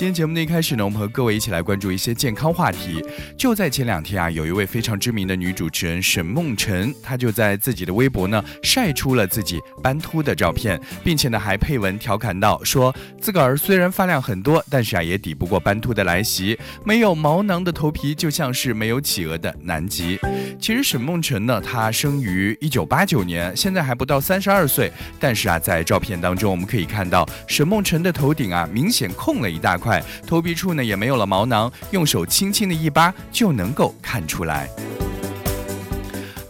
今天节目的一开始呢，我们和各位一起来关注一些健康话题。就在前两天啊，有一位非常知名的女主持人沈梦辰，她就在自己的微博呢晒出了自己斑秃的照片，并且呢还配文调侃道：说自个儿虽然发量很多，但是啊也抵不过斑秃的来袭。没有毛囊的头皮就像是没有企鹅的南极。其实沈梦辰呢，她生于一九八九年，现在还不到三十二岁，但是啊在照片当中我们可以看到沈梦辰的头顶啊明显空了一大块。头皮处呢也没有了毛囊，用手轻轻的一扒就能够看出来。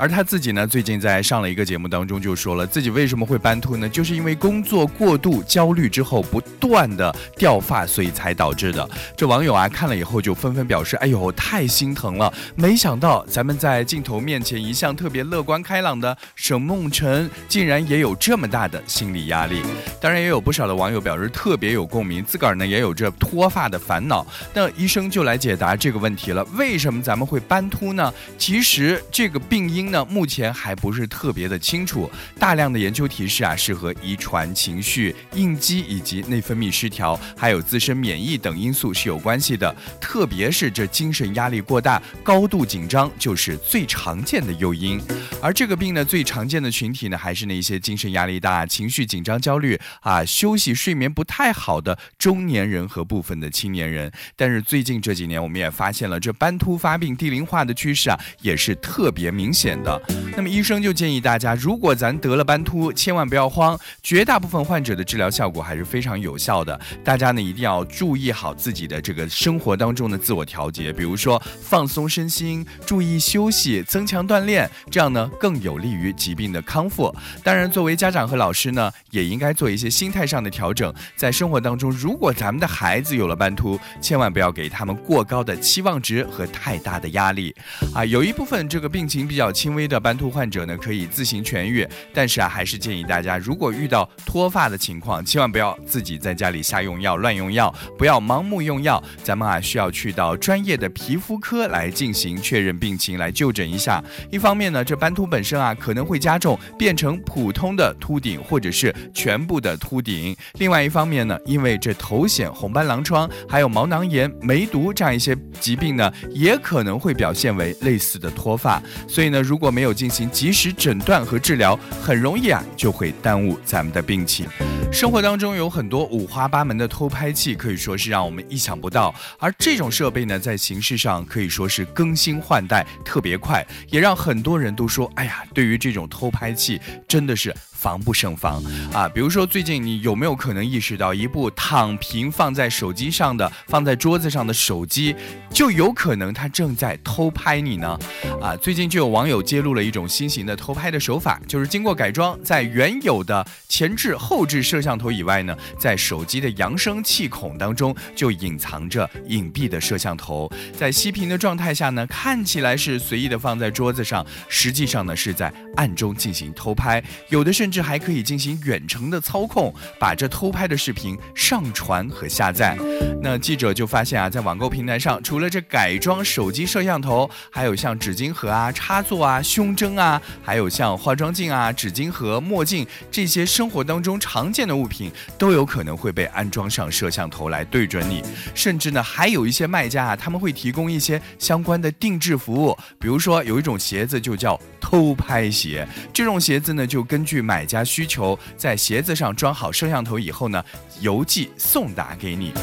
而他自己呢，最近在上了一个节目当中就说了，自己为什么会斑秃呢？就是因为工作过度焦虑之后不断的掉发，所以才导致的。这网友啊看了以后就纷纷表示，哎呦，太心疼了！没想到咱们在镜头面前一向特别乐观开朗的沈梦辰，竟然也有这么大的心理压力。当然，也有不少的网友表示特别有共鸣，自个儿呢也有着脱发的烦恼。那医生就来解答这个问题了：为什么咱们会斑秃呢？其实这个病因。那目前还不是特别的清楚，大量的研究提示啊，是和遗传、情绪、应激以及内分泌失调，还有自身免疫等因素是有关系的。特别是这精神压力过大、高度紧张，就是最常见的诱因。而这个病呢，最常见的群体呢，还是那些精神压力大、情绪紧张、焦虑啊、休息睡眠不太好的中年人和部分的青年人。但是最近这几年，我们也发现了这斑秃发病、低龄化的趋势啊，也是特别明显。的，那么医生就建议大家，如果咱得了斑秃，千万不要慌，绝大部分患者的治疗效果还是非常有效的。大家呢一定要注意好自己的这个生活当中的自我调节，比如说放松身心，注意休息，增强锻炼，这样呢更有利于疾病的康复。当然，作为家长和老师呢，也应该做一些心态上的调整。在生活当中，如果咱们的孩子有了斑秃，千万不要给他们过高的期望值和太大的压力。啊，有一部分这个病情比较轻。轻微的斑秃患者呢，可以自行痊愈，但是啊，还是建议大家，如果遇到脱发的情况，千万不要自己在家里瞎用药、乱用药，不要盲目用药。咱们啊，需要去到专业的皮肤科来进行确认病情，来就诊一下。一方面呢，这斑秃本身啊，可能会加重，变成普通的秃顶，或者是全部的秃顶。另外一方面呢，因为这头癣、红斑狼疮，还有毛囊炎、梅毒这样一些疾病呢，也可能会表现为类似的脱发。所以呢，如果没有进行及时诊断和治疗，很容易啊就会耽误咱们的病情。生活当中有很多五花八门的偷拍器，可以说是让我们意想不到。而这种设备呢，在形式上可以说是更新换代特别快，也让很多人都说：“哎呀，对于这种偷拍器，真的是。”防不胜防啊！比如说，最近你有没有可能意识到，一部躺平放在手机上的、放在桌子上的手机，就有可能它正在偷拍你呢？啊！最近就有网友揭露了一种新型的偷拍的手法，就是经过改装，在原有的前置、后置摄像头以外呢，在手机的扬声器孔当中就隐藏着隐蔽的摄像头，在熄屏的状态下呢，看起来是随意的放在桌子上，实际上呢是在暗中进行偷拍，有的是。甚至还可以进行远程的操控，把这偷拍的视频上传和下载。那记者就发现啊，在网购平台上，除了这改装手机摄像头，还有像纸巾盒啊、插座啊、胸针啊，还有像化妆镜啊、纸巾盒、墨镜这些生活当中常见的物品，都有可能会被安装上摄像头来对准你。甚至呢，还有一些卖家啊，他们会提供一些相关的定制服务，比如说有一种鞋子就叫偷拍鞋，这种鞋子呢，就根据买。买家需求，在鞋子上装好摄像头以后呢，邮寄送达给你。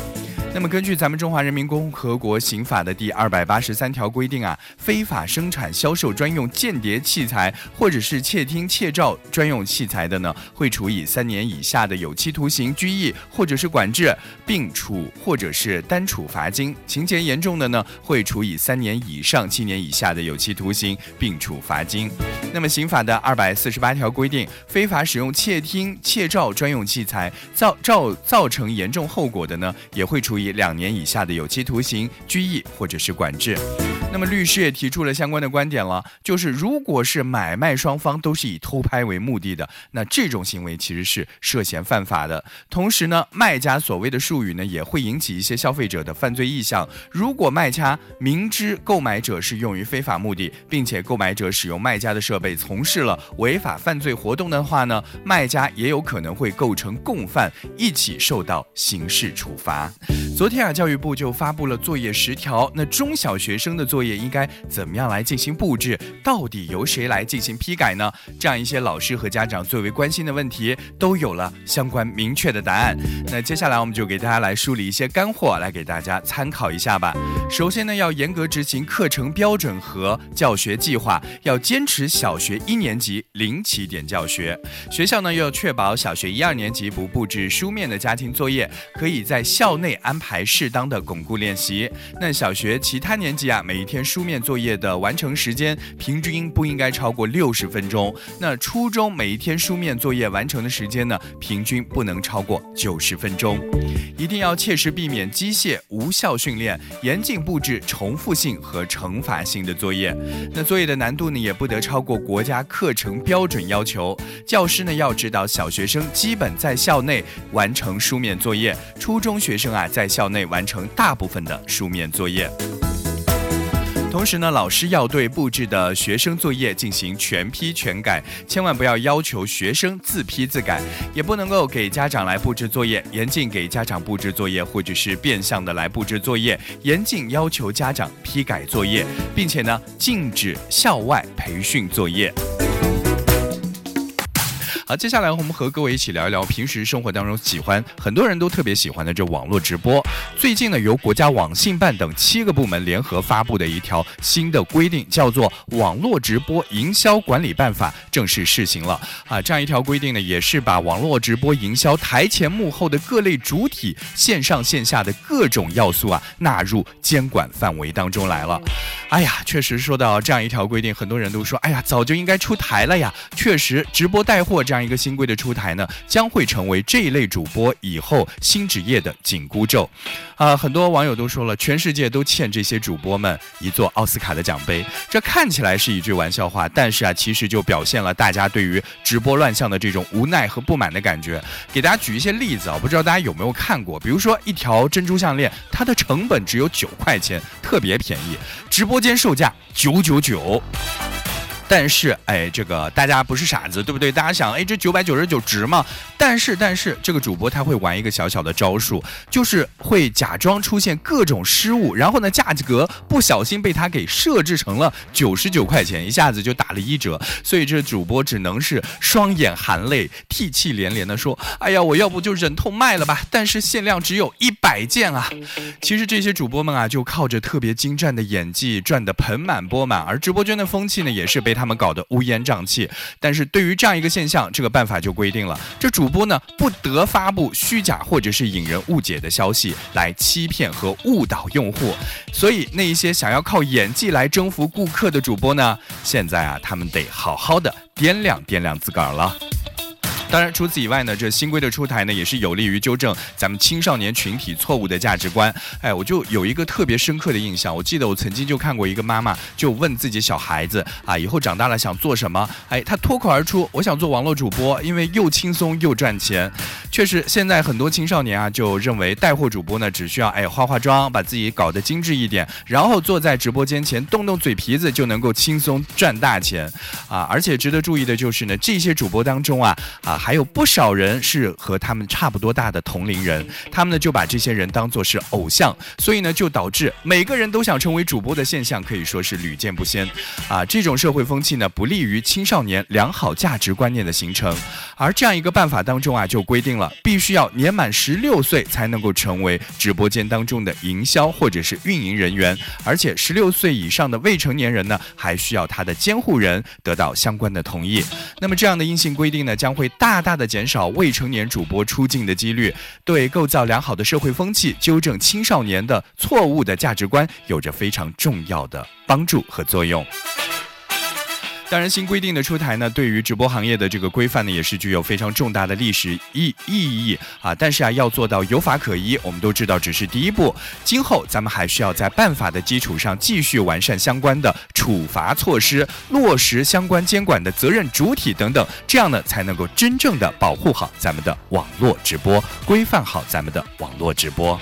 那么，根据咱们中华人民共和国刑法的第二百八十三条规定啊，非法生产、销售专用间谍器材或者是窃听、窃照专用器材的呢，会处以三年以下的有期徒刑、拘役或者是管制，并处或者是单处罚金；情节严重的呢，会处以三年以上七年以下的有期徒刑，并处罚金。那么，刑法的二百四十八条规定，非法使用窃听、窃照专用器材造造造成严重后果的呢，也会处以。两年以下的有期徒刑、拘役或者是管制。那么律师也提出了相关的观点了，就是如果是买卖双方都是以偷拍为目的的，那这种行为其实是涉嫌犯法的。同时呢，卖家所谓的术语呢，也会引起一些消费者的犯罪意向。如果卖家明知购买者是用于非法目的，并且购买者使用卖家的设备从事了违法犯罪活动的话呢，卖家也有可能会构成共犯，一起受到刑事处罚。昨天啊，教育部就发布了作业十条，那中小学生的作业应该怎么样来进行布置？到底由谁来进行批改呢？这样一些老师和家长最为关心的问题，都有了相关明确的答案。那接下来我们就给大家来梳理一些干货，来给大家参考一下吧。首先呢，要严格执行课程标准和教学计划，要坚持小学一年级零起点教学。学校呢，要确保小学一二年级不布置书面的家庭作业，可以在校内安排。还适当的巩固练习。那小学其他年级啊，每一天书面作业的完成时间平均不应该超过六十分钟。那初中每一天书面作业完成的时间呢，平均不能超过九十分钟。一定要切实避免机械无效训练，严禁布置重复性和惩罚性的作业。那作业的难度呢，也不得超过国家课程标准要求。教师呢，要指导小学生基本在校内完成书面作业。初中学生啊，在校校内完成大部分的书面作业，同时呢，老师要对布置的学生作业进行全批全改，千万不要要求学生自批自改，也不能够给家长来布置作业，严禁给家长布置作业，或者是变相的来布置作业，严禁要求家长批改作业，并且呢，禁止校外培训作业。好，接下来我们和各位一起聊一聊平时生活当中喜欢，很多人都特别喜欢的这网络直播。最近呢，由国家网信办等七个部门联合发布的一条新的规定，叫做《网络直播营销管理办法》正式试行了。啊，这样一条规定呢，也是把网络直播营销台前幕后的各类主体、线上线下的各种要素啊，纳入监管范围当中来了。哎呀，确实说到这样一条规定，很多人都说，哎呀，早就应该出台了呀。确实，直播带货这样。这样一个新规的出台呢，将会成为这一类主播以后新职业的紧箍咒，啊，很多网友都说了，全世界都欠这些主播们一座奥斯卡的奖杯。这看起来是一句玩笑话，但是啊，其实就表现了大家对于直播乱象的这种无奈和不满的感觉。给大家举一些例子啊，不知道大家有没有看过，比如说一条珍珠项链，它的成本只有九块钱，特别便宜，直播间售价九九九。但是，哎，这个大家不是傻子，对不对？大家想，哎，这九百九十九值吗？但是，但是，这个主播他会玩一个小小的招数，就是会假装出现各种失误，然后呢，价格不小心被他给设置成了九十九块钱，一下子就打了一折。所以这主播只能是双眼含泪、涕泣连连的说：“哎呀，我要不就忍痛卖了吧。”但是限量只有一百件啊！其实这些主播们啊，就靠着特别精湛的演技赚得盆满钵满，而直播间的风气呢，也是被。他们搞得乌烟瘴气，但是对于这样一个现象，这个办法就规定了，这主播呢不得发布虚假或者是引人误解的消息来欺骗和误导用户。所以那一些想要靠演技来征服顾客的主播呢，现在啊，他们得好好的掂量掂量自个儿了。当然，除此以外呢，这新规的出台呢，也是有利于纠正咱们青少年群体错误的价值观。哎，我就有一个特别深刻的印象，我记得我曾经就看过一个妈妈就问自己小孩子啊，以后长大了想做什么？哎，她脱口而出，我想做网络主播，因为又轻松又赚钱。确实，现在很多青少年啊，就认为带货主播呢，只需要哎化化妆，把自己搞得精致一点，然后坐在直播间前动动嘴皮子就能够轻松赚大钱啊！而且值得注意的就是呢，这些主播当中啊啊。还有不少人是和他们差不多大的同龄人，他们呢就把这些人当做是偶像，所以呢就导致每个人都想成为主播的现象可以说是屡见不鲜，啊，这种社会风气呢不利于青少年良好价值观念的形成，而这样一个办法当中啊就规定了，必须要年满十六岁才能够成为直播间当中的营销或者是运营人员，而且十六岁以上的未成年人呢还需要他的监护人得到相关的同意，那么这样的硬性规定呢将会大。大的减少未成年主播出镜的几率，对构造良好的社会风气、纠正青少年的错误的价值观有着非常重要的帮助和作用。当然，新规定的出台呢，对于直播行业的这个规范呢，也是具有非常重大的历史意意义啊。但是啊，要做到有法可依，我们都知道只是第一步，今后咱们还需要在办法的基础上继续完善相关的处罚措施，落实相关监管的责任主体等等，这样呢，才能够真正的保护好咱们的网络直播，规范好咱们的网络直播。